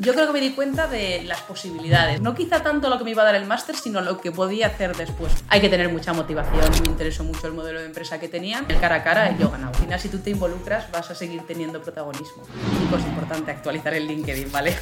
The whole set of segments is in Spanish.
Yo creo que me di cuenta de las posibilidades. No quizá tanto lo que me iba a dar el máster, sino lo que podía hacer después. Hay que tener mucha motivación. Me interesó mucho el modelo de empresa que tenían. El cara a cara yo ganaba. Al final, si tú te involucras, vas a seguir teniendo protagonismo. Y pues importante actualizar el LinkedIn, ¿vale?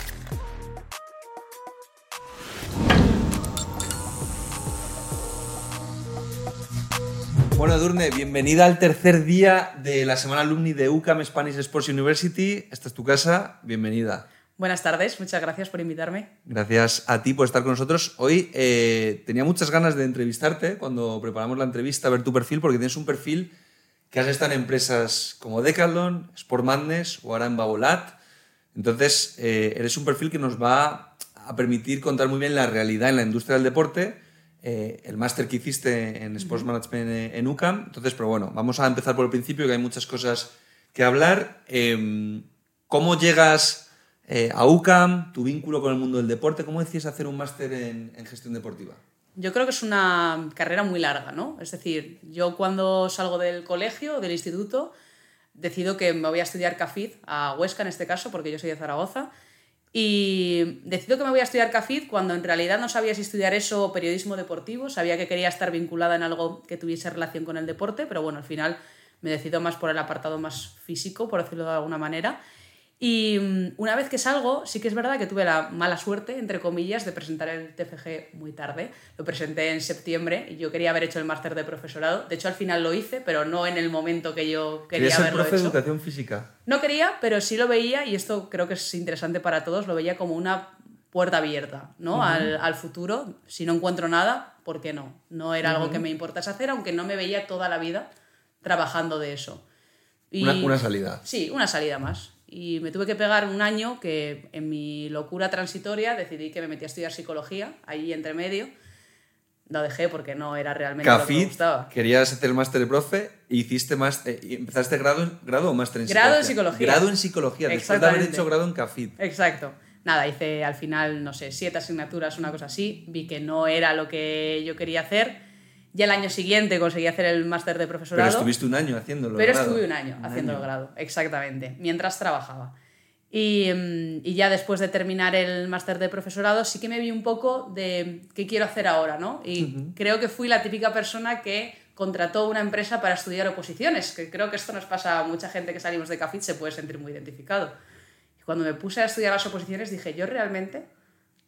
Bueno, Durne, bienvenida al tercer día de la semana alumni de UCAM Spanish Sports University. Esta es tu casa, bienvenida. Buenas tardes, muchas gracias por invitarme. Gracias a ti por estar con nosotros. Hoy eh, tenía muchas ganas de entrevistarte cuando preparamos la entrevista, ver tu perfil, porque tienes un perfil que has estado en empresas como Decathlon, Sport Madness o ahora en Babolat. Entonces, eh, eres un perfil que nos va a permitir contar muy bien la realidad en la industria del deporte eh, el máster que hiciste en Sports Management en UCAM. Entonces, pero bueno, vamos a empezar por el principio, que hay muchas cosas que hablar. Em, ¿Cómo llegas eh, a UCAM, tu vínculo con el mundo del deporte? ¿Cómo decides hacer un máster en, gestión deportiva? Yo creo que es una carrera muy larga, ¿no? Es decir, yo cuando salgo del colegio, del instituto, decido que me voy a estudiar CAFID, a Huesca en este caso, porque yo soy de Zaragoza, y decido que me voy a estudiar CAFID cuando en realidad no sabía si estudiar eso o periodismo deportivo. Sabía que quería estar vinculada en algo que tuviese relación con el deporte, pero bueno, al final me decido más por el apartado más físico, por decirlo de alguna manera. Y mm, una vez que salgo, sí que es verdad que tuve la mala suerte, entre comillas, de presentar el TFG muy tarde. Lo presenté en septiembre y yo quería haber hecho el máster de profesorado. De hecho, al final lo hice, pero no en el momento que yo quería haberlo profe de educación física? No quería, pero sí lo veía, y esto creo que es interesante para todos, lo veía como una puerta abierta ¿no? al, al, futuro. Si no encuentro nada, ¿por qué no? No era algo que me importase hacer, aunque no me veía toda la vida trabajando de eso. una, una salida. Sí, una salida más. Y me tuve que pegar un año que en mi locura transitoria decidí que me metí a estudiar psicología, ahí entre medio. Lo dejé porque no era realmente lo que me gustaba. querías hacer el máster de profe y hiciste más, eh, empezaste grado, grado o máster en grado psicología. en psicología. Grado en psicología, después de haber hecho grado en CAFID. Exacto. Nada, hice al final, no sé, siete asignaturas, una cosa así. Vi que no era lo que yo quería hacer ya el año siguiente conseguí hacer el máster de profesorado. Pero estuviste un año haciéndolo. Pero estuve un año haciendo el grado, exactamente, mientras trabajaba. Y, mm, y, ya después de terminar el máster de profesorado sí que me vi un poco de qué quiero hacer ahora, ¿no? Y creo que fui la típica persona que contrató una empresa para estudiar oposiciones, que creo que esto nos pasa a mucha gente que salimos de CAFIT, se puede sentir muy identificado. Y cuando me puse a estudiar las oposiciones dije, yo realmente...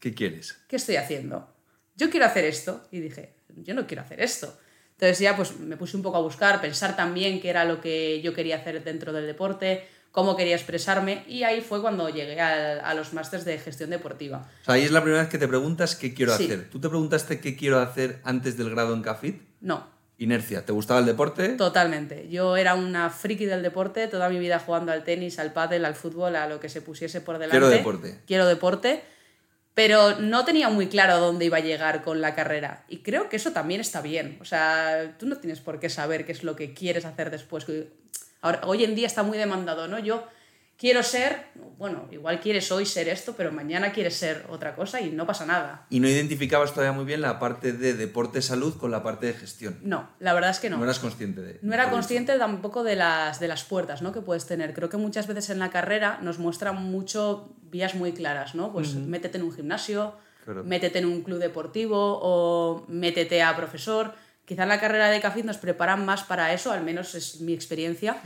¿Qué quieres? ¿Qué estoy haciendo? Yo quiero hacer esto. Y dije, yo no quiero hacer esto. Entonces ya pues me puse un poco a buscar, pensar también qué era lo que yo quería hacer dentro del deporte, cómo quería expresarme y ahí fue cuando llegué a, los másters de gestión deportiva. O sea, ahí es la primera vez que te preguntas qué quiero hacer. ¿Tú te preguntaste qué quiero hacer antes del grado en CAFIT? No. Inercia, ¿te gustaba el deporte? Totalmente. Yo era una friki del deporte, toda mi vida jugando al tenis, al pádel, al fútbol, a lo que se pusiese por delante. Quiero deporte. Quiero deporte pero no tenía muy claro dónde iba a llegar con la carrera. Y creo que eso también está bien. O sea, tú no tienes por qué saber qué es lo que quieres hacer después. Ahora, hoy en día está muy demandado, ¿no? Yo quiero ser, bueno, igual quieres hoy ser esto, pero mañana quieres ser otra cosa y no pasa nada. ¿Y no identificabas todavía muy bien la parte de deporte-salud con la parte de gestión? No, la verdad es que no. No eras consciente de... No era consciente tampoco de las, de las puertas ¿no? que puedes tener. Creo que muchas veces en la carrera nos muestran mucho vías muy claras, ¿no? Pues métete en un gimnasio, métete en un club deportivo o métete a profesor Quizá en la carrera de CAFID nos preparan más para eso, al menos es mi experiencia,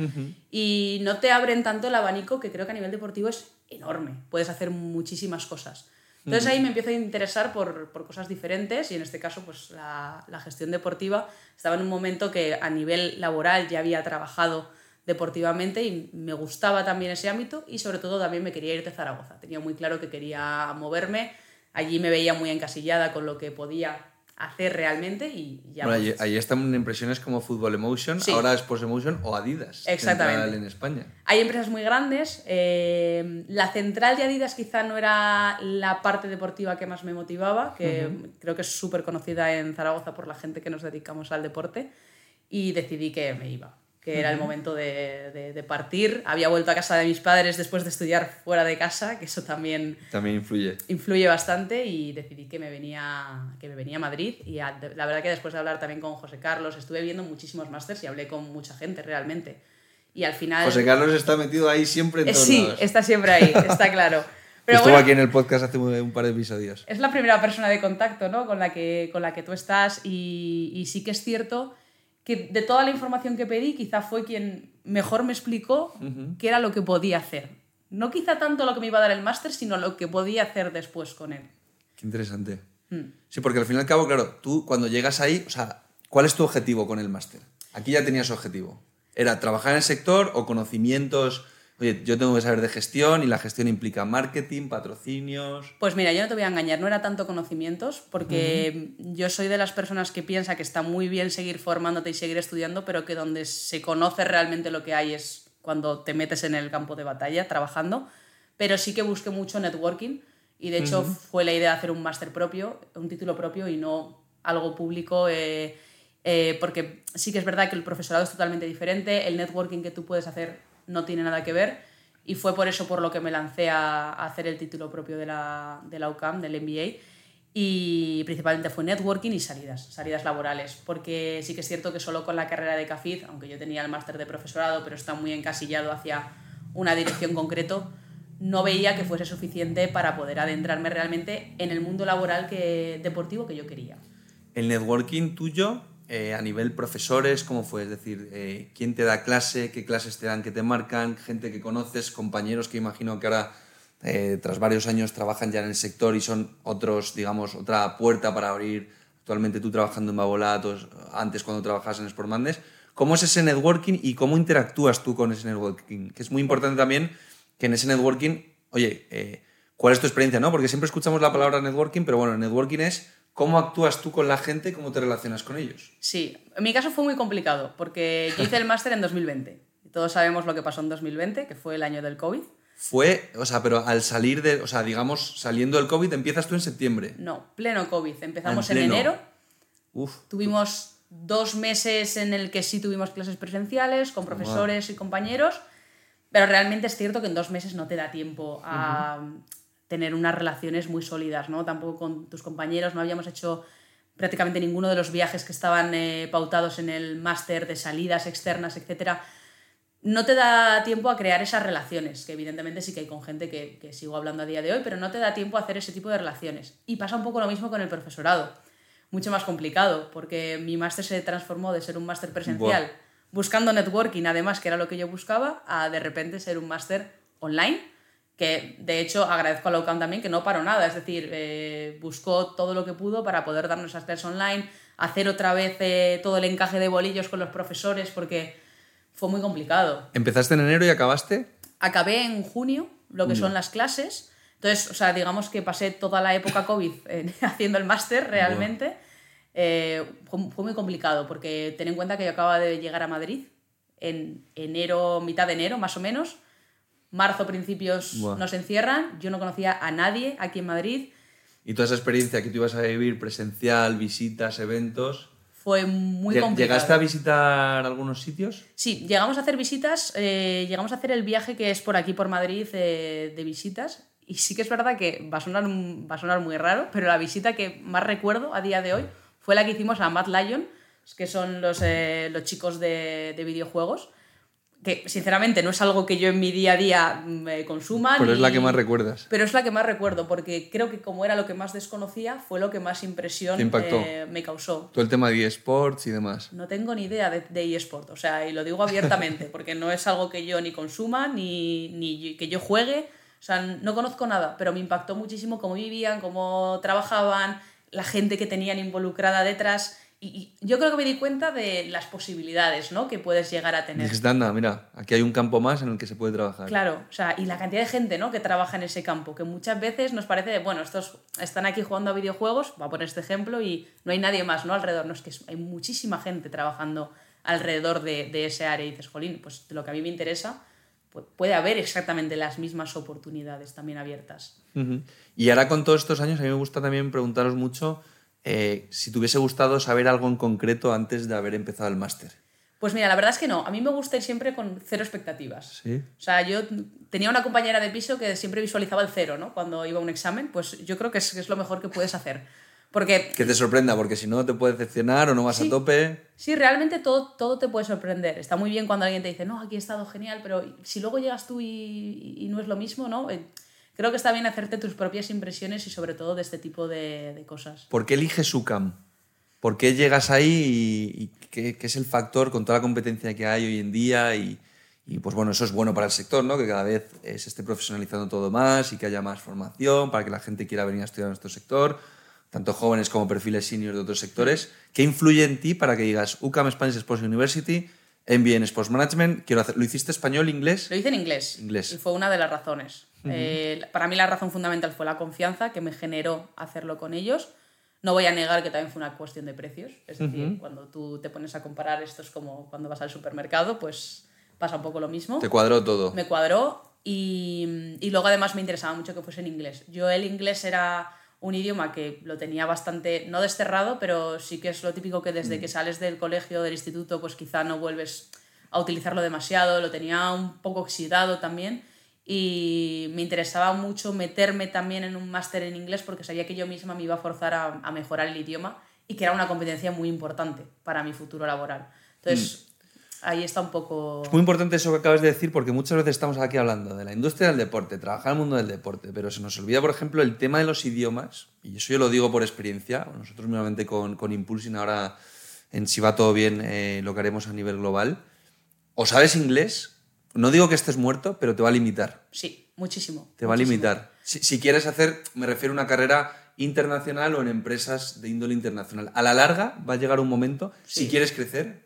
y no te abren tanto el abanico que creo que a nivel deportivo es enorme. Puedes hacer muchísimas cosas. Entonces ahí me empiezo a interesar por, por, cosas diferentes y en este caso pues la, la, gestión deportiva estaba en un momento que a nivel laboral ya había trabajado deportivamente y me gustaba también ese ámbito y sobre todo también me quería ir de Zaragoza. Tenía muy claro que quería moverme, allí me veía muy encasillada con lo que podía hacer realmente y ya. Bueno, ahí, están impresiones como Football Emotion, ahora Sports Emotion o Adidas. Exactamente. En España. Hay empresas muy grandes. Eh, la central de Adidas quizá no era la parte deportiva que más me motivaba, que creo que es súper conocida en Zaragoza por la gente que nos dedicamos al deporte, y decidí que me iba que era el momento de, de, partir. Había vuelto a casa de mis padres después de estudiar fuera de casa, que eso también... También influye. Influye bastante y decidí que me venía, que me venía a Madrid. Y la verdad que después de hablar también con José Carlos, estuve viendo muchísimos másters y hablé con mucha gente realmente. Y al final... José Carlos está metido ahí siempre en todos Sí, está siempre ahí, está claro. Estuvo aquí en el podcast hace un par de episodios. Es la primera persona de contacto ¿no? con, la que, con la que tú estás y, y sí que es cierto que de toda la información que pedí, quizá fue quien mejor me explicó qué era lo que podía hacer. No quizá tanto lo que me iba a dar el máster, sino lo que podía hacer después con él. Qué interesante. Mm. Sí, porque al fin y al cabo, claro, tú cuando llegas ahí, o sea, ¿cuál es tu objetivo con el máster? Aquí ya tenías objetivo. ¿Era trabajar en el sector o conocimientos Oye, yo tengo que saber de gestión y la gestión implica marketing, patrocinios. Pues mira, yo no te voy a engañar, no era tanto conocimientos, porque yo soy de las personas que piensa que está muy bien seguir formándote y seguir estudiando, pero que donde se conoce realmente lo que hay es cuando te metes en el campo de batalla trabajando. Pero sí que busqué mucho networking y de hecho fue la idea de hacer un máster propio, un título propio y no algo público. Eh, eh, porque sí que es verdad que el profesorado es totalmente diferente, el networking que tú puedes hacer no tiene nada que ver. Y fue por eso por lo que me lancé a, hacer el título propio de la, de la UCAM, del MBA y principalmente fue networking y salidas, salidas laborales, porque sí que es cierto que solo con la carrera de CAFID, aunque yo tenía el máster de profesorado, pero está muy encasillado hacia una dirección concreto, no veía que fuese suficiente para poder adentrarme realmente en el mundo laboral que, deportivo que yo quería. ¿El networking tuyo eh, a nivel profesores, ¿cómo fue? Es decir, eh, ¿quién te da clase? ¿Qué clases te dan que te marcan? ¿Gente que conoces? ¿Compañeros que imagino que ahora, eh, tras varios años, trabajan ya en el sector y son otros, digamos, otra puerta para abrir? Actualmente tú trabajando en Babolatos, antes cuando trabajabas en Sportmandes. ¿Cómo es ese networking y cómo interactúas tú con ese networking? Que es muy importante también que en ese networking, oye, ¿cuál es tu experiencia? ¿no? Porque siempre escuchamos la palabra networking, pero bueno, el networking es ¿Cómo actúas tú con la gente? ¿Cómo te relacionas con ellos? Sí, en mi caso fue muy complicado porque yo hice el máster en 2020. Y todos sabemos lo que pasó en 2020, que fue el año del COVID. Fue, o sea, pero al salir de, o sea, digamos, saliendo del COVID, empiezas tú en septiembre. No, pleno COVID. Empezamos en, enero. Uf. Tuvimos dos meses en el que sí tuvimos clases presenciales con profesores y compañeros, pero realmente es cierto que en dos meses no te da tiempo a, tener unas relaciones muy sólidas, ¿no? Tampoco con tus compañeros, no habíamos hecho prácticamente ninguno de los viajes que estaban eh, pautados en el máster de salidas externas, etc. No te da tiempo a crear esas relaciones, que evidentemente sí que hay con gente que, que, sigo hablando a día de hoy, pero no te da tiempo a hacer ese tipo de relaciones. Y pasa un poco lo mismo con el profesorado. Mucho más complicado, porque mi máster se transformó de ser un máster presencial, buscando networking, además, que era lo que yo buscaba, a de repente ser un máster online que de hecho agradezco a la también que no paró nada, es decir, eh, buscó todo lo que pudo para poder darnos esas clases online, hacer otra vez eh, todo el encaje de bolillos con los profesores, porque fue muy complicado. ¿Empezaste en enero y acabaste? Acabé en junio, lo que son las clases. Entonces, o sea, digamos que pasé toda la época COVID haciendo el máster realmente. Eh, fue, fue, muy complicado porque ten en cuenta que yo acababa de llegar a Madrid en enero, mitad de enero más o menos marzo, principios nos encierran. Yo no conocía a nadie aquí en Madrid. ¿Y toda esa experiencia que tú ibas a vivir presencial, visitas, eventos? Fue muy complicado. ¿Llegaste a visitar algunos sitios? Sí, llegamos a hacer visitas, eh, llegamos a hacer el viaje que es por aquí, por Madrid, eh, de visitas. Y sí que es verdad que va a, sonar, va a sonar muy raro, pero la visita que más recuerdo a día de hoy fue la que hicimos a Mad Lion, que son los, eh, los chicos de, de videojuegos que sinceramente no es algo que yo en mi día a día me mm, consuma. Pero es la que más recuerdas. Pero es la que más recuerdo, porque creo que como era lo que más desconocía, fue lo que más impresión eh, me causó. Todo el tema de eSports y demás. No tengo ni idea de, de eSports, o sea, y lo digo abiertamente, porque no es algo que yo ni consuma, ni, ni que yo juegue, o sea, no conozco nada, pero me impactó muchísimo cómo vivían, cómo trabajaban, la gente que tenían involucrada detrás y, yo creo que me di cuenta de las posibilidades ¿no? que puedes llegar a tener. Dices, anda, mira, aquí hay un campo más en el que se puede trabajar. Claro, o sea, y la cantidad de gente ¿no? que trabaja en ese campo, que muchas veces nos parece, bueno, estos están aquí jugando a videojuegos, voy a poner este ejemplo, y no hay nadie más ¿no? alrededor. No, es que hay muchísima gente trabajando alrededor de, de ese área y dices, jolín, pues de lo que a mí me interesa, puede haber exactamente las mismas oportunidades también abiertas. Y ahora con todos estos años, a mí me gusta también preguntaros mucho eh, si te hubiese gustado saber algo en concreto antes de haber empezado el máster. Pues mira, la verdad es que no. A mí me gusta ir siempre con cero expectativas. ¿Sí? O sea, yo tenía una compañera de piso que siempre visualizaba el cero, ¿no? Cuando iba a un examen, pues yo creo que es, lo mejor que puedes hacer. Porque... Que te sorprenda, porque si no te puede decepcionar o no vas a tope. Sí, realmente todo, todo te puede sorprender. Está muy bien cuando alguien te dice, no, aquí he estado genial, pero si luego llegas tú y, y no es lo mismo, ¿no? Eh, creo que está bien hacerte tus propias impresiones y sobre todo de este tipo de, de cosas. ¿Por qué eliges UCAM? ¿Por qué llegas ahí y, qué, qué, es el factor con toda la competencia que hay hoy en día? Y, y, pues bueno, eso es bueno para el sector, ¿no? Que cada vez se esté profesionalizando todo más y que haya más formación para que la gente quiera venir a estudiar en nuestro sector, tanto jóvenes como perfiles seniors de otros sectores. ¿Qué influye en ti para que digas UCAM Spanish Sports University? En Sports Management, quiero hacer, ¿lo hiciste español, inglés? Lo hice en inglés. Inglés. Y fue una de las razones. Eh, para mí la razón fundamental fue la confianza que me generó hacerlo con ellos. No voy a negar que también fue una cuestión de precios. Es decir, cuando tú te pones a comparar, esto es como cuando vas al supermercado, pues pasa un poco lo mismo. Te cuadró todo. Me cuadró y, y luego además me interesaba mucho que fuese en inglés. Yo el inglés era un idioma que lo tenía bastante, no desterrado, pero sí que es lo típico que desde que sales del colegio, del instituto, pues quizá no vuelves a utilizarlo demasiado, lo tenía un poco oxidado también y me interesaba mucho meterme también en un máster en inglés porque sabía que yo misma me iba a forzar a, a, mejorar el idioma y que era una competencia muy importante para mi futuro laboral. Entonces, mm. Ahí está un poco... Es muy importante eso que acabas de decir porque muchas veces estamos aquí hablando de la industria del deporte, trabajar en el mundo del deporte, pero se nos olvida, por ejemplo, el tema de los idiomas, y eso yo lo digo por experiencia, nosotros nuevamente con, con Impulsing ahora en si va todo bien eh, lo que haremos a nivel global, o sabes inglés no digo que estés muerto, pero te va a limitar. Sí, muchísimo. Te va a limitar. Si, si, quieres hacer, me refiero a una carrera internacional o en empresas de índole internacional. A la larga va a llegar un momento, sí. si quieres crecer,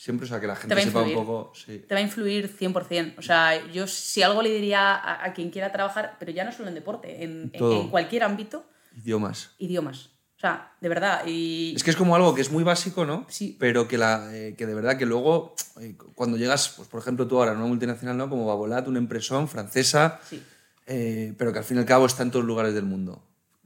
siempre, o sea, que la gente sepa un poco... Sí. Te va a influir 100%. O sea, yo si algo le diría a, a quien quiera trabajar, pero ya no solo en deporte, en, en, en cualquier ámbito... Idiomas. Idiomas. O sea, de verdad. Y... Es que es como algo que es muy básico, ¿no? Sí. Pero que, la, eh, que de verdad que luego, eh, cuando llegas, pues por ejemplo tú ahora en una multinacional, ¿no? Como Babolat, una empresa francesa, sí. eh, pero que al fin y al cabo está en todos los lugares del mundo.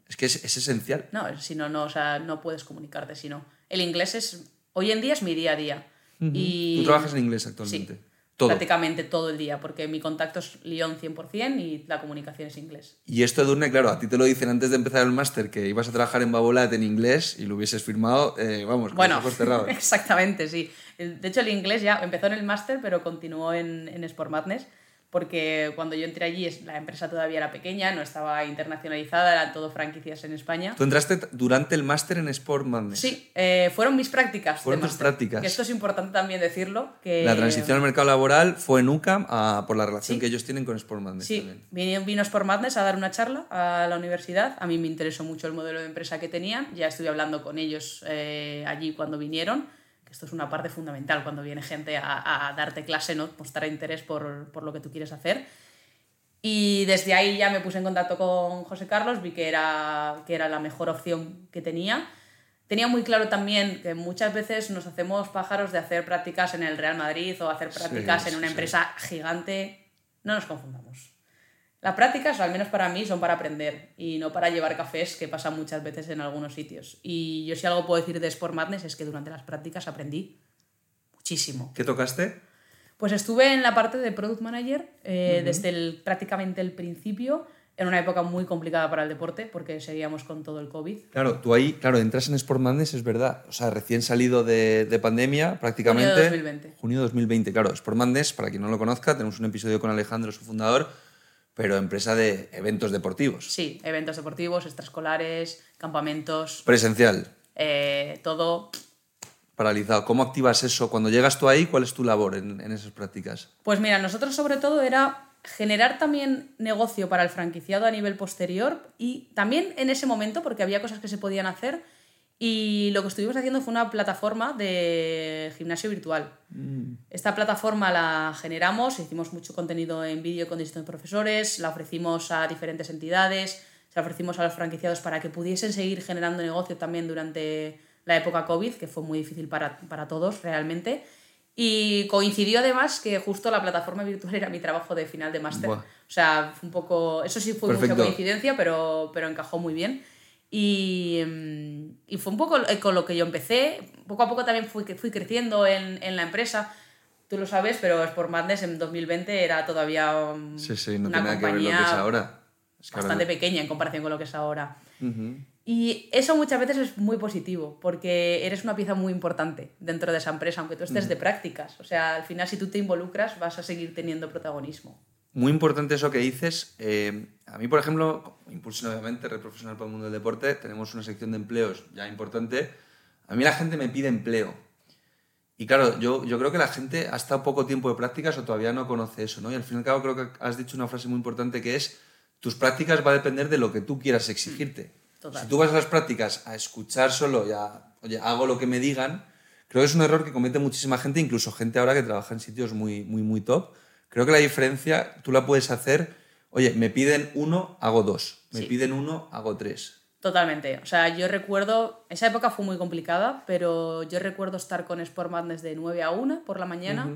Es que es, es esencial. No, si no, no, o sea, no puedes comunicarte si no. El inglés es, hoy en día es mi día a día. Uh -huh. y... ¿Tú trabajas en inglés actualmente? Sí. Todo. prácticamente todo el día, porque mi contacto es Lyon 100% y la comunicación es inglés. Y esto, Edurne, claro, a ti te lo dicen antes de empezar el máster que ibas a trabajar en Babolat en inglés y lo hubieses firmado, eh, vamos, con bueno, los ojos cerrados. exactamente, sí. De hecho, el inglés ya empezó en el máster, pero continuó en, en Sport Madness, porque cuando yo entré allí la empresa todavía era pequeña, no estaba internacionalizada, eran todo franquicias en España. ¿Tú entraste durante el máster en Sport Madness? Sí, eh, fueron mis prácticas. Fueron tus prácticas. Que esto es importante también decirlo. Que... La transición al mercado laboral fue en UCAM a, por la relación sí. que ellos tienen con Sport Madness. Sí, también. Vino, vino Sport Madness a dar una charla a la universidad. A mí me interesó mucho el modelo de empresa que tenían. Ya estuve hablando con ellos eh, allí cuando vinieron esto es una parte fundamental cuando viene gente a, a darte clase, ¿no? mostrar interés por, por, lo que tú quieres hacer. Y desde ahí ya me puse en contacto con José Carlos, vi que era, que era la mejor opción que tenía. Tenía muy claro también que muchas veces nos hacemos pájaros de hacer prácticas en el Real Madrid o hacer prácticas sí, en una sí, empresa gigante. No nos confundamos. Las prácticas, al menos para mí, son para aprender y no para llevar cafés, que pasa muchas veces en algunos sitios. Y yo si algo puedo decir de Sport Madness es que durante las prácticas aprendí muchísimo. ¿Qué tocaste? Pues estuve en la parte de Product Manager eh, uh -huh. desde el, prácticamente el principio, en una época muy complicada para el deporte, porque seguíamos con todo el COVID. Claro, tú ahí, claro, entras en Sport Madness, es verdad. O sea, recién salido de, de pandemia, prácticamente. Junio de 2020. Junio de 2020, claro. Sport Madness, para quien no lo conozca, tenemos un episodio con Alejandro, su fundador, pero empresa de eventos deportivos. Sí, eventos deportivos, extraescolares, campamentos. Presencial. Eh, todo paralizado. ¿Cómo activas eso? Cuando llegas tú ahí, ¿cuál es tu labor en, en, esas prácticas? Pues mira, nosotros sobre todo era generar también negocio para el franquiciado a nivel posterior y también en ese momento, porque había cosas que se podían hacer, y lo que estuvimos haciendo fue una plataforma de gimnasio virtual. Mm. Esta plataforma la generamos, hicimos mucho contenido en vídeo con distintos profesores, la ofrecimos a diferentes entidades, se la ofrecimos a los franquiciados para que pudiesen seguir generando negocio también durante la época COVID, que fue muy difícil para, para todos realmente. Y coincidió además que justo la plataforma virtual era mi trabajo de final de máster. O sea, fue un poco. Eso sí fue Perfecto. mucha coincidencia, pero, pero encajó muy bien. Y, mm, y, fue un poco con lo que yo empecé. Poco a poco también fui, fui creciendo en, en la empresa. Tú lo sabes, pero Sport Madness en 2020 era todavía sí, sí, no una compañía que ver lo que es ahora. Es que bastante ahora... pequeña en comparación con lo que es ahora. Uh -huh. Y eso muchas veces es muy positivo, porque eres una pieza muy importante dentro de esa empresa, aunque tú estés mm. de prácticas. O sea, al final si tú te involucras vas a seguir teniendo protagonismo. Muy importante eso que dices. Eh, a mí, por ejemplo, Impulsion, obviamente, Red Profesional para el Mundo del Deporte, tenemos una sección de empleos ya importante. A mí la gente me pide empleo. Y claro, yo, yo creo que la gente ha estado poco tiempo de prácticas o todavía no conoce eso, ¿no? Y al fin y al cabo creo que has dicho una frase muy importante que es, tus prácticas va a depender de lo que tú quieras exigirte. Si tú vas a las prácticas a escuchar solo y a, oye, hago lo que me digan, creo que es un error que comete muchísima gente, incluso gente ahora que trabaja en sitios muy, muy, muy top. Creo que la diferencia tú la puedes hacer, oye, me piden uno, hago dos. Me piden uno, hago tres. Totalmente. O sea, yo recuerdo, esa época fue muy complicada, pero yo recuerdo estar con Sport Madness de 9 a 1 por la mañana.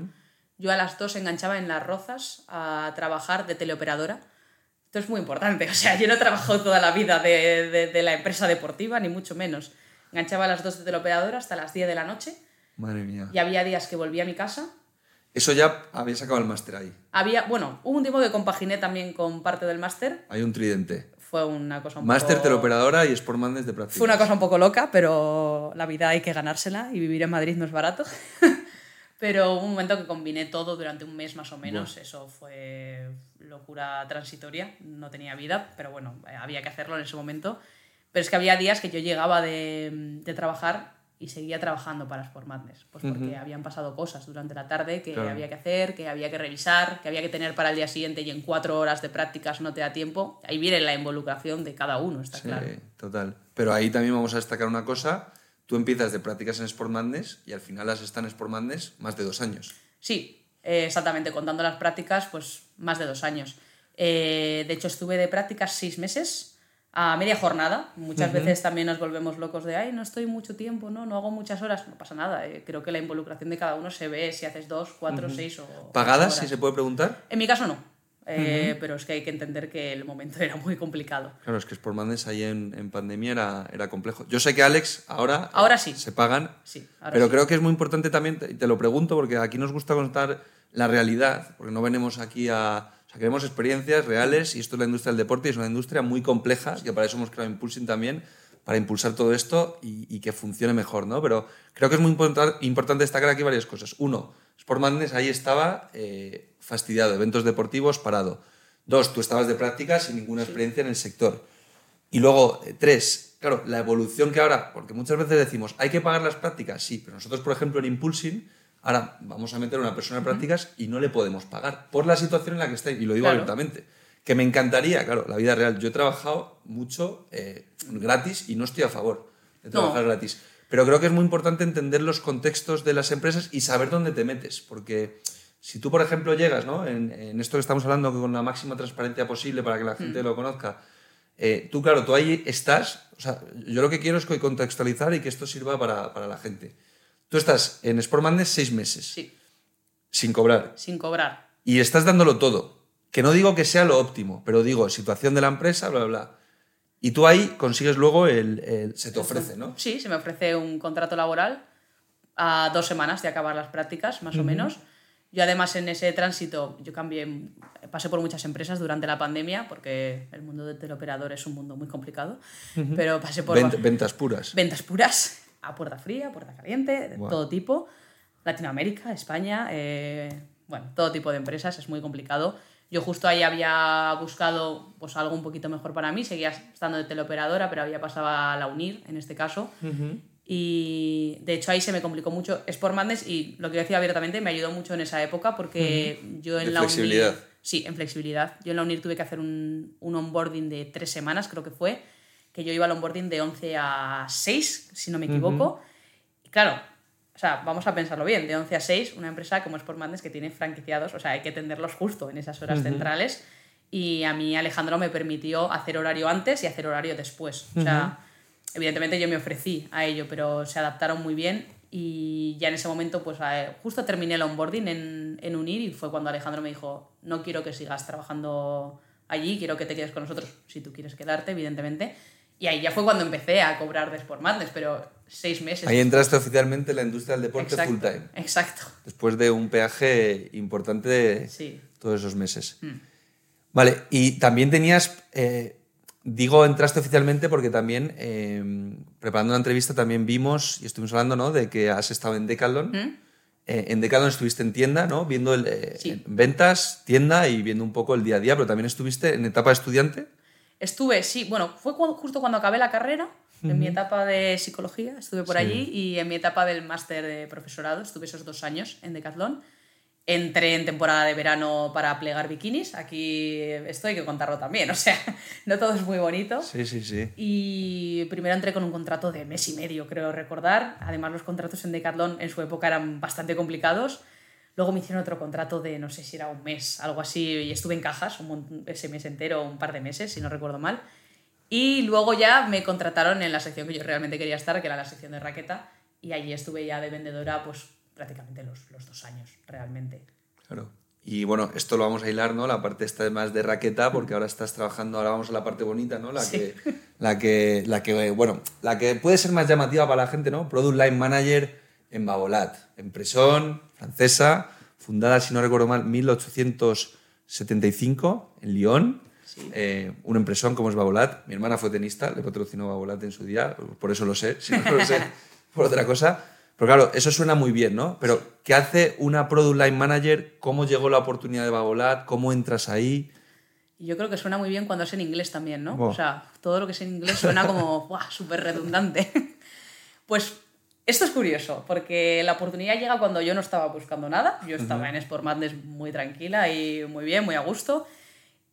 Yo a las 2 enganchaba en Las Rozas a trabajar de teleoperadora. Esto es muy importante. O sea, yo no he trabajado toda la vida de, de, la empresa deportiva, ni mucho menos. Enganchaba a las 2 de teleoperadora hasta las 10 de la noche. Madre mía. Y había días que volvía a mi casa. Eso ya había sacado el máster ahí. Había, bueno, hubo un tiempo que compaginé también con parte del máster. Hay un tridente fue una cosa un Máster poco... teleoperadora y Sportmandes de práctica. Fue una cosa un poco loca, pero la vida hay que ganársela y vivir en Madrid no es barato. pero hubo un momento que combiné todo durante un mes más o menos. Eso fue locura transitoria. No tenía vida, pero bueno, había que hacerlo en ese momento. Pero es que había días que yo llegaba de, de trabajar y seguía trabajando para Sport Madness, pues porque habían pasado cosas durante la tarde que había que hacer, que había que revisar, que había que tener para el día siguiente y en cuatro horas de prácticas no te da tiempo. Ahí viene la involucración de cada uno, está claro. Sí, total. Pero ahí también vamos a destacar una cosa. Tú empiezas de prácticas en Sport Madness y al final has estado en Sport Madness más de dos años. Sí, eh, exactamente. Contando las prácticas, pues más de dos años. Eh, de hecho, estuve de prácticas seis meses a media jornada. Muchas veces también nos volvemos locos de, ay, no estoy mucho tiempo, no, no hago muchas horas. No pasa nada. Eh. Creo que la involucración de cada uno se ve si haces dos, cuatro, seis o. ¿Pagadas, si se puede preguntar? En mi caso no. Eh, pero es que hay que entender que el momento era muy complicado. Claro, es que Sportmandes ahí en, en pandemia era, era, complejo. Yo sé que Alex ahora, ahora sí. se pagan, sí, pero creo que es muy importante también, y te lo pregunto porque aquí nos gusta contar la realidad, porque no venimos aquí a, o sea, queremos experiencias reales y esto es la industria del deporte y es una industria muy compleja, que para eso hemos creado Impulsing también, para impulsar todo esto y, que funcione mejor, ¿no? Pero creo que es muy importante destacar aquí varias cosas. Uno, Sport Madness ahí estaba eh, fastidiado, eventos deportivos parado. Dos, tú estabas de práctica sin ninguna experiencia en el sector. Y luego, eh, tres, claro, la evolución que ahora, porque muchas veces decimos, hay que pagar las prácticas, sí, pero nosotros, por ejemplo, en Impulsing, Ahora vamos a meter a una persona en prácticas y no le podemos pagar por la situación en la que está. Y lo digo abiertamente. Que me encantaría, claro, la vida real. Yo he trabajado mucho eh, gratis y no estoy a favor de trabajar gratis. Pero creo que es muy importante entender los contextos de las empresas y saber dónde te metes. Porque si tú, por ejemplo, llegas ¿no? en, esto que estamos hablando con la máxima transparencia posible para que la gente lo conozca, eh, tú, claro, tú ahí estás. O sea, yo lo que quiero es contextualizar y que esto sirva para, para la gente. Tú estás en Sport Madness seis meses. Sí. Sin cobrar. Sin cobrar. Y estás dándolo todo. Que no digo que sea lo óptimo, pero digo, situación de la empresa, bla, bla, bla. Y tú ahí consigues luego el, se te ofrece, ¿no? Sí, se me ofrece un contrato laboral a dos semanas de acabar las prácticas, más o menos. Yo además en ese tránsito, yo cambié, pasé por muchas empresas durante la pandemia, porque el mundo del teleoperador es un mundo muy complicado, pero pasé por... ventas puras. Ventas puras a puerta fría, puerta caliente, de todo tipo. Latinoamérica, España, eh, bueno, todo tipo de empresas, es muy complicado. Yo justo ahí había buscado pues, algo un poquito mejor para mí, seguía estando de teleoperadora, pero había pasado a la UNIR en este caso. Y de hecho ahí se me complicó mucho Sport Madness y lo que decía abiertamente me ayudó mucho en esa época porque yo en la flexibilidad. UNIR... Sí, en flexibilidad. Yo en la UNIR tuve que hacer un, un onboarding de tres semanas, creo que fue que yo iba al onboarding de 11 a 6, si no me equivoco. Y claro, o sea, vamos a pensarlo bien, de 11 a 6, una empresa como Sport Madness que tiene franquiciados, o sea, hay que tenderlos justo en esas horas centrales. Y a mí Alejandro me permitió hacer horario antes y hacer horario después. O sea, evidentemente yo me ofrecí a ello, pero se adaptaron muy bien y ya en ese momento, pues justo terminé el onboarding en, en UNIR y fue cuando Alejandro me dijo, no quiero que sigas trabajando allí, quiero que te quedes con nosotros, si tú quieres quedarte, evidentemente. Y ahí ya fue cuando empecé a cobrar de Sport Madness, pero seis meses. Ahí entraste oficialmente en la industria del deporte full time. Exacto. Después de un peaje importante de sí. todos esos meses. Mm. Vale, y también tenías, eh, digo, entraste oficialmente porque también, eh, preparando una entrevista, también vimos y estuvimos hablando ¿no? de que has estado en Decathlon. ¿Mm? eh, en Decathlon estuviste en tienda, ¿no? Viendo el, eh, ventas, tienda y viendo un poco el día a día, pero también estuviste en etapa de estudiante. Estuve, sí, bueno, fue justo cuando acabé la carrera, en mi etapa de psicología, estuve por allí y en mi etapa del máster de profesorado, estuve esos dos años en Decathlon. Entré en temporada de verano para plegar bikinis. Aquí esto hay que contarlo también, o sea, no todo es muy bonito. Sí, sí, sí. Y primero entré con un contrato de mes y medio, creo recordar. Además, los contratos en Decathlon en su época eran bastante complicados. Luego me hicieron otro contrato de, no sé si era un mes, algo así, y estuve en cajas ese mes entero, un par de meses, si no recuerdo mal. Y luego ya me contrataron en la sección que yo realmente quería estar, que era la sección de raqueta, y allí estuve ya de vendedora, pues prácticamente los, los dos años, realmente. Claro. Y bueno, esto lo vamos a hilar, ¿no? La parte esta más de raqueta, porque ahora estás trabajando, ahora vamos a la parte bonita, ¿no? La, que, la, que, la que, bueno, la que puede ser más llamativa para la gente, ¿no? Product Line Manager en Babolat, empresón francesa, fundada, si no recuerdo mal, 1875 en Lyon. Eh, una empresón como es Babolat. Mi hermana fue tenista, le patrocinó Babolat en su día, por eso lo sé, si no lo sé por otra cosa. Pero claro, eso suena muy bien, ¿no? Pero ¿qué hace una Product Line Manager? ¿Cómo llegó la oportunidad de Babolat? ¿Cómo entras ahí? yo creo que suena muy bien cuando es en inglés también, ¿no? O sea, todo lo que es en inglés suena como súper redundante. pues esto es curioso, porque la oportunidad llega cuando yo no estaba buscando nada. Yo estaba en Sport Madness muy tranquila y muy bien, muy a gusto.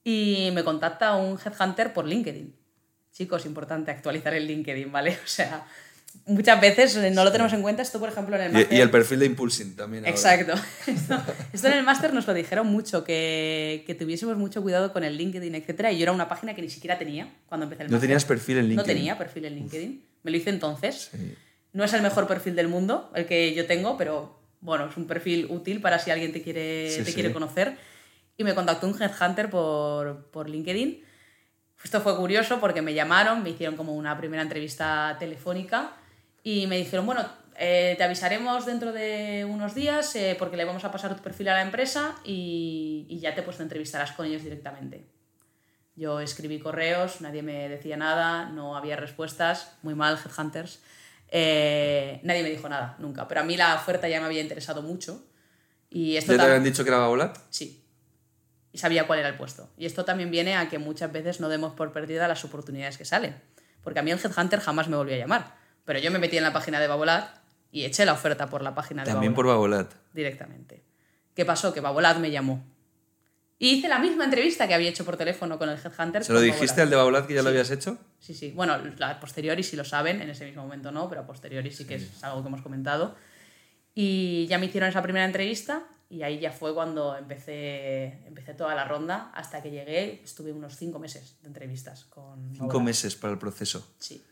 Y me contacta un headhunter por LinkedIn. Chicos, importante actualizar el LinkedIn, ¿vale? O sea, muchas veces no lo tenemos en cuenta. Esto, por ejemplo, en el máster. Y, el perfil de Impulsing también. Exacto. Esto, en el máster nos lo dijeron mucho, que, que, tuviésemos mucho cuidado con el LinkedIn, etc. Y yo era una página que ni siquiera tenía cuando empecé el máster. ¿No tenías perfil en LinkedIn? No tenía perfil en LinkedIn. Me lo hice entonces. No es el mejor perfil del mundo, el que yo tengo, pero bueno, es un perfil útil para si alguien te quiere, te quiere conocer. Y me contactó un headhunter por, por LinkedIn. Esto fue curioso porque me llamaron, me hicieron como una primera entrevista telefónica y me dijeron, bueno, eh, te avisaremos dentro de unos días eh, porque le vamos a pasar tu perfil a la empresa y, y ya te pues, te entrevistarás con ellos directamente. Yo escribí correos, nadie me decía nada, no había respuestas, muy mal, Headhunters. Eh, nadie me dijo nada, nunca. Pero a mí la oferta ya me había interesado mucho. Y esto ¿Ya te habían dicho que era volar? Sí. Y sabía cuál era el puesto. Y esto también viene a que muchas veces no demos por perdida las oportunidades que salen. Porque a mí el Headhunter jamás me volvió a llamar. Pero yo me metí en la página de Babolat y eché la oferta por la página de También por Babolat. Directamente. ¿Qué pasó? Que Babolat me llamó. Y hice la misma entrevista que había hecho por teléfono con el Headhunter. ¿Se lo dijiste al de Babolat que ya lo habías hecho? Sí, sí. Bueno, a posteriori sí lo saben, en ese mismo momento no, pero a posteriori sí que es algo que hemos comentado. Y ya me hicieron esa primera entrevista y ahí ya fue cuando empecé, empecé toda la ronda. Hasta que llegué, estuve unos cinco meses de entrevistas con. Cinco meses para el proceso. Sí.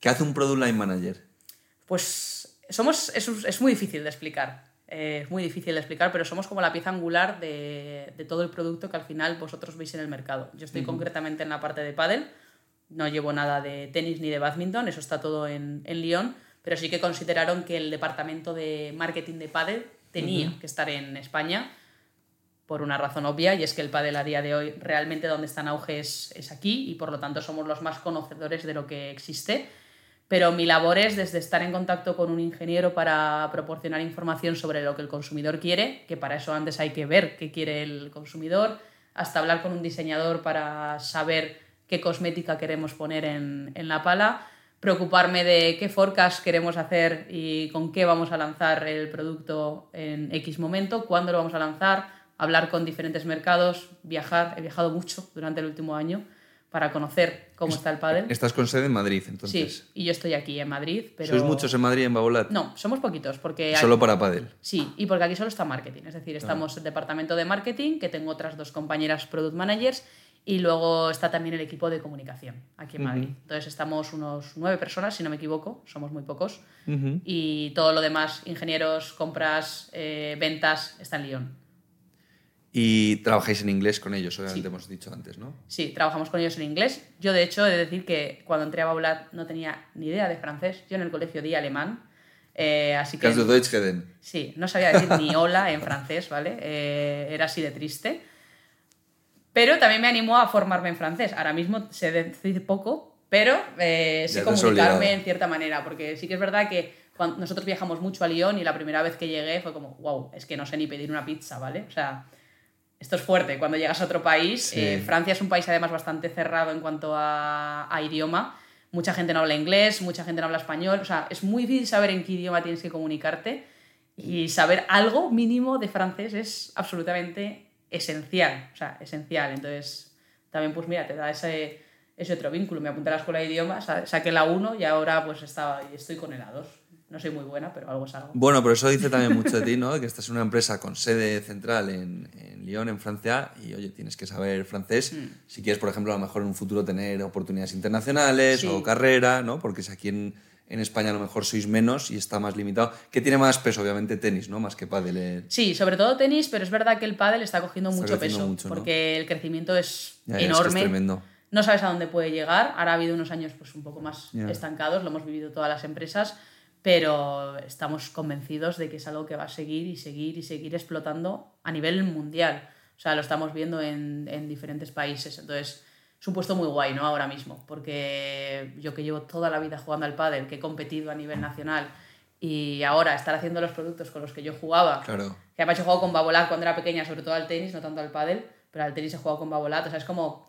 ¿Qué hace un Product Line Manager? Pues somos, es, es muy difícil de explicar. Eh, es muy difícil de explicar, pero somos como la pieza angular de, de, todo el producto que al final vosotros veis en el mercado. Yo estoy concretamente en la parte de paddle, no llevo nada de tenis ni de badminton, eso está todo en, en Lyon, pero sí que consideraron que el departamento de marketing de paddle tenía que estar en España por una razón obvia y es que el pádel a día de hoy realmente donde está en auge es, es aquí y por lo tanto somos los más conocedores de lo que existe pero mi labor es desde estar en contacto con un ingeniero para proporcionar información sobre lo que el consumidor quiere, que para eso antes hay que ver qué quiere el consumidor, hasta hablar con un diseñador para saber qué cosmética queremos poner en, en la pala, preocuparme de qué forecast queremos hacer y con qué vamos a lanzar el producto en X momento, cuándo lo vamos a lanzar, hablar con diferentes mercados, viajar, he viajado mucho durante el último año para conocer cómo está el pádel. Estás con sede en Madrid, entonces. Sí, y yo estoy aquí en Madrid, pero... ¿Sois muchos en Madrid en Babolat? No, somos poquitos, porque... ¿Solo para pádel? Sí, y porque aquí solo está marketing, es decir, estamos en el departamento de marketing, que tengo otras dos compañeras product managers, y luego está también el equipo de comunicación aquí en Madrid. Entonces estamos unos nueve personas, si no me equivoco, somos muy pocos, y todo lo demás, ingenieros, compras, eh, ventas, está en Lyon. Y trabajáis en inglés con ellos, obviamente hemos dicho antes, ¿no? Sí, trabajamos con ellos en inglés. Yo, de hecho, he de decir que cuando entré a Baulat no tenía ni idea de francés. Yo en el colegio di alemán. Eh, así que... Deutsch Sí, no sabía decir ni hola en francés, ¿vale? Eh, era así de triste. Pero también me animó a formarme en francés. Ahora mismo sé decir poco, pero eh, sé comunicarme en cierta manera, porque sí que es verdad que nosotros viajamos mucho a Lyon y la primera vez que llegué fue como, wow, es que no sé ni pedir una pizza, ¿vale? O sea, esto es fuerte. Cuando llegas a otro país, eh, Francia es un país además bastante cerrado en cuanto a, a, idioma. Mucha gente no habla inglés, mucha gente no habla español. O sea, es muy difícil saber en qué idioma tienes que comunicarte y saber algo mínimo de francés es absolutamente esencial. O sea, esencial. Entonces, también pues mira, te da ese, ese otro vínculo. Me apunté a la escuela de idiomas, saqué la 1 y ahora pues estaba, estoy con el A2 no soy muy buena, pero algo es algo. Bueno, pero eso dice también mucho de ti, ¿no? Que estás en una empresa con sede central en, en Lyon, en Francia, y oye, tienes que saber francés mm. si quieres, por ejemplo, a lo mejor en un futuro tener oportunidades internacionales o carrera, ¿no? Porque si aquí en, en, España a lo mejor sois menos y está más limitado. ¿Qué tiene más peso? Obviamente tenis, ¿no? Más que pádel. Sí, sobre todo tenis, pero es verdad que el pádel está cogiendo mucho peso, porque el crecimiento es enorme. es tremendo. No sabes a dónde puede llegar. Ahora ha habido unos años pues un poco más estancados, lo hemos vivido todas las empresas pero estamos convencidos de que es algo que va a seguir y seguir y seguir explotando a nivel mundial. O sea, lo estamos viendo en, en diferentes países. Entonces, es un puesto muy guay, ¿no? Ahora mismo, porque yo que llevo toda la vida jugando al pádel, que he competido a nivel nacional y ahora estar haciendo los productos con los que yo jugaba, claro. que además he jugado con Babolat cuando era pequeña, sobre todo al tenis, no tanto al pádel, pero al tenis he jugado con Babolat, o sea, es como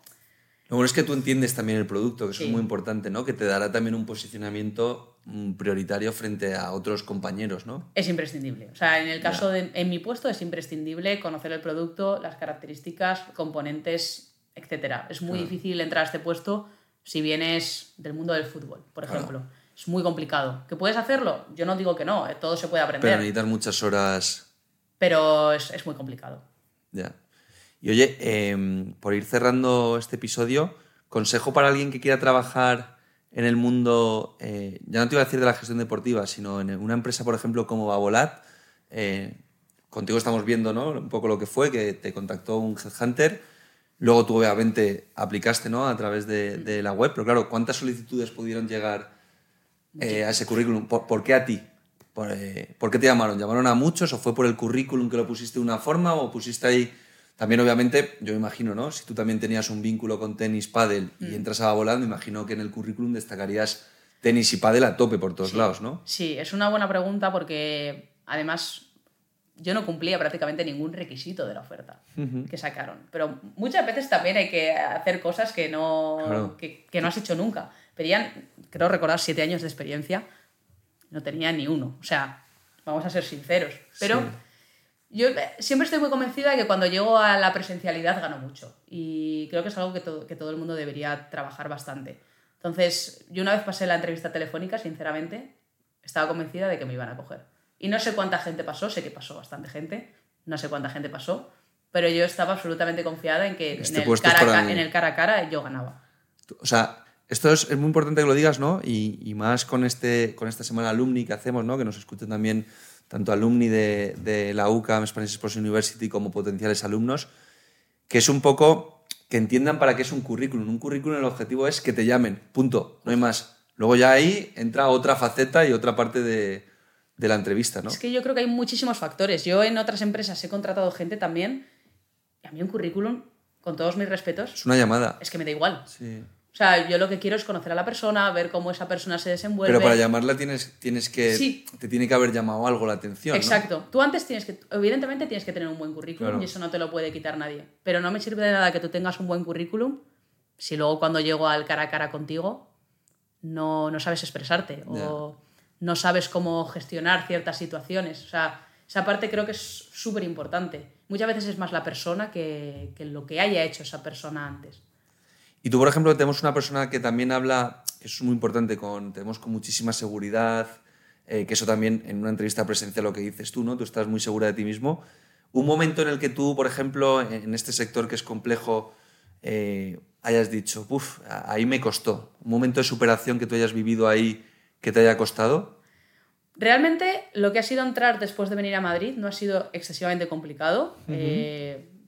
lo bueno es que tú entiendes también el producto, que eso es muy importante, ¿no? Que te dará también un posicionamiento prioritario frente a otros compañeros, ¿no? Es imprescindible. O sea, en el caso de en mi puesto es imprescindible conocer el producto, las características, componentes, etcétera. Es muy difícil entrar a este puesto si vienes del mundo del fútbol, por ejemplo. Es muy complicado. ¿Que puedes hacerlo? Yo no digo que no, eh, todo se puede aprender. Pero necesitas muchas horas. Pero es, es muy complicado. Ya. Y oye, em, por ir cerrando este episodio, consejo para alguien que quiera trabajar en el mundo, eh, ya no te iba a decir de la gestión deportiva, sino en una empresa, por ejemplo, como Babolat. Eh, contigo estamos viendo ¿no? un poco lo que fue, que te contactó un headhunter. Luego tú obviamente aplicaste ¿no? a través de, la web, pero claro, ¿cuántas solicitudes pudieron llegar eh, a ese currículum? ¿Por, qué a ti? ¿Por, ¿Por, qué te llamaron? ¿Llamaron a muchos o fue por el currículum que lo pusiste de una forma o pusiste ahí también, obviamente, yo me imagino, ¿no? Si tú también tenías un vínculo con tenis, pádel y mm. entras a volar, me imagino que en el currículum destacarías tenis y pádel a tope por todos lados, ¿no? Sí, es una buena pregunta porque además yo no cumplía prácticamente ningún requisito de la oferta que sacaron. Pero muchas veces también hay que hacer cosas que no, que, no has hecho nunca. Pedían, creo recordar, siete años de experiencia. No tenía ni uno. O sea, vamos a ser sinceros. Pero yo siempre estoy muy convencida de que cuando llego a la presencialidad gano mucho y creo que es algo que, que todo el mundo debería trabajar bastante. Entonces, yo una vez pasé la entrevista telefónica, sinceramente, estaba convencida de que me iban a coger. Y no sé cuánta gente pasó, sé que pasó bastante gente, no sé cuánta gente pasó, pero yo estaba absolutamente confiada en que este en, el cara, en, el cara, a cara yo ganaba. O sea, esto es, es muy importante que lo digas, ¿no? Y, y, más con, este, con esta semana alumni que hacemos, ¿no? Que nos escuchen también tanto alumni de, de la UCAM, Spanish Sports University, como potenciales alumnos, que es un poco que entiendan para qué es un currículum. Un currículum el objetivo es que te llamen, punto, no hay más. Luego ya ahí entra otra faceta y otra parte de, de la entrevista, ¿no? Es que yo creo que hay muchísimos factores. Yo en otras empresas he contratado gente también y a mí un currículum, con todos mis respetos... Es una llamada. Es que me da igual. Sí. O sea, yo lo que quiero es conocer a la persona, ver cómo esa persona se desenvuelve. Pero para llamarla tienes, tienes que. Sí. Te tiene que haber llamado algo la atención. Exacto. Tú antes tienes que. Evidentemente tienes que tener un buen currículum y eso no te lo puede quitar nadie. Pero no me sirve de nada que tú tengas un buen currículum si luego cuando llego al cara a cara contigo no, no sabes expresarte o no sabes cómo gestionar ciertas situaciones. O sea, esa parte creo que es súper importante. Muchas veces es más la persona que, que lo que haya hecho esa persona antes. Y tú, por ejemplo, tenemos una persona que también habla, que es muy importante, con, tenemos con muchísima seguridad, eh, que eso también en una entrevista presencial lo que dices tú, ¿no? Tú estás muy segura de ti mismo. Un momento en el que tú, por ejemplo, en este sector que es complejo, eh, hayas dicho, uff, ahí me costó. Un momento de superación que tú hayas vivido ahí que te haya costado. Realmente lo que ha sido entrar después de venir a Madrid no ha sido excesivamente complicado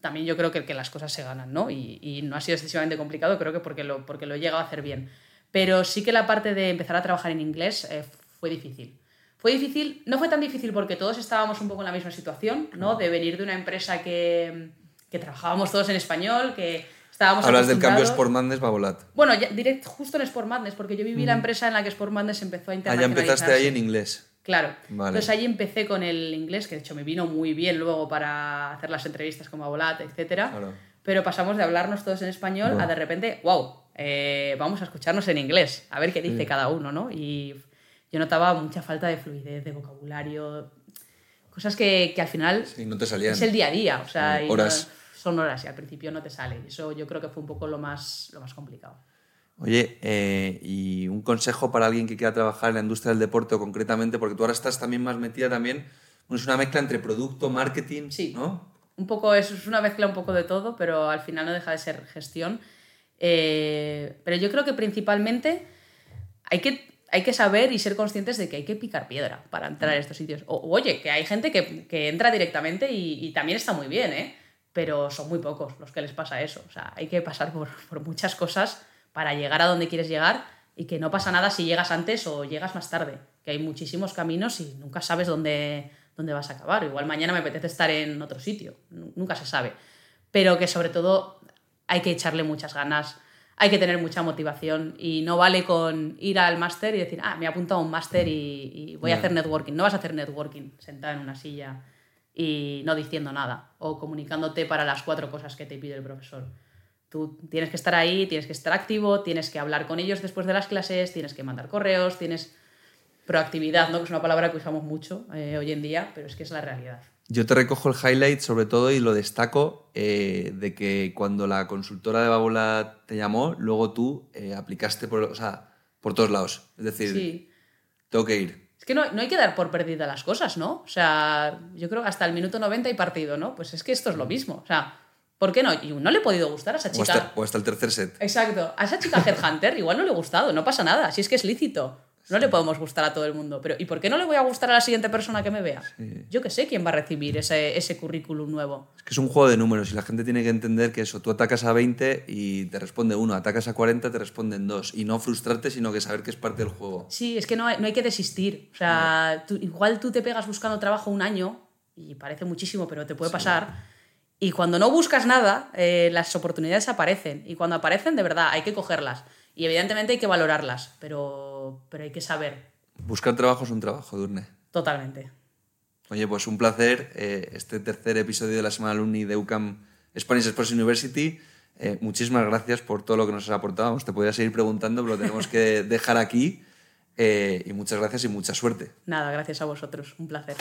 también yo creo que, que las cosas se ganan, ¿no? Y, no ha sido excesivamente complicado, creo que porque lo, porque lo he llegado a hacer bien. Pero sí que la parte de empezar a trabajar en inglés eh, fue difícil. Fue difícil, no fue tan difícil porque todos estábamos un poco en la misma situación, ¿no? De venir de una empresa que, que trabajábamos todos en español, que estábamos Hablas del cambio Sport Madness Babolat. Bueno, ya, direct, justo en Sport Madness, porque yo viví la empresa en la que Sport Madness empezó a internacionalizarse. Ah, ya empezaste ahí en inglés. Claro. Entonces ahí empecé con el inglés, que de hecho me vino muy bien luego para hacer las entrevistas como Abolat, etc. Pero pasamos de hablarnos todos en español a de repente, wow, eh, vamos a escucharnos en inglés, a ver qué dice cada uno, ¿no? Y yo notaba mucha falta de fluidez, de vocabulario, cosas que, que al final no te salían. es el día a día, o sea, horas. son horas y al principio no te sale. Eso yo creo que fue un poco lo más, lo más complicado. Oye, eh, y un consejo para alguien que quiera trabajar en la industria del deporte concretamente, porque tú ahora estás también más metida también, es una mezcla entre producto, marketing, sí. ¿no? Un poco eso, es una mezcla un poco de todo, pero al final no deja de ser gestión. Eh, pero yo creo que principalmente hay que, hay que saber y ser conscientes de que hay que picar piedra para entrar a estos sitios. O, oye, que hay gente que, que entra directamente y, y, también está muy bien, ¿eh? Pero son muy pocos los que les pasa eso. O sea, hay que pasar por, por muchas cosas para llegar a donde quieres llegar y que no pasa nada si llegas antes o llegas más tarde, que hay muchísimos caminos y nunca sabes dónde, dónde vas a acabar. Igual mañana me apetece estar en otro sitio, nunca se sabe. Pero que sobre todo hay que echarle muchas ganas, hay que tener mucha motivación y no vale con ir al máster y decir, ah, me he apuntado a un máster y, voy a hacer networking. No vas a hacer networking sentada en una silla y no diciendo nada o comunicándote para las cuatro cosas que te pide el profesor Tú tienes que estar ahí, tienes que estar activo, tienes que hablar con ellos después de las clases, tienes que mandar correos, tienes proactividad, ¿no? que es una palabra que usamos mucho eh, hoy en día, pero es que es la realidad. Yo te recojo el highlight sobre todo y lo destaco eh, de que cuando la consultora de Babola te llamó, luego tú eh, aplicaste por, o sea, por todos lados. Es decir, tengo que ir. Es que no, no, hay que dar por perdida las cosas, ¿no? O sea, yo creo que hasta el minuto 90 hay partido, ¿no? Pues es que esto es lo mismo. O sea, ¿Por qué no? Y no le he podido gustar a esa chica. O hasta, el tercer set. Exacto. A esa chica Headhunter igual no le he gustado, no pasa nada, si es que es lícito. No le podemos gustar a todo el mundo. Pero ¿y por qué no le voy a gustar a la siguiente persona que me vea? Yo que sé quién va a recibir ese, ese currículum nuevo. Es que es un juego de números y la gente tiene que entender que eso, tú atacas a 20 y te responde uno, atacas a 40 te responden dos. Y no frustrarte, sino que saber que es parte del juego. Sí, es que no hay, no hay que desistir. O sea, igual tú te pegas buscando trabajo un año y parece muchísimo, pero te puede pasar y cuando no buscas nada, eh, las oportunidades aparecen. Y cuando aparecen, de verdad, hay que cogerlas. Y evidentemente hay que valorarlas, pero, pero hay que saber. Buscar trabajo es un trabajo, Durne. Totalmente. Oye, pues un placer eh, este tercer episodio de la Semana Alumni de UCAM Spanish Sports University. Eh, muchísimas gracias por todo lo que nos has aportado. te podría seguir preguntando, pero lo tenemos que dejar aquí. y muchas gracias y mucha suerte. Nada, gracias a vosotros. Un placer.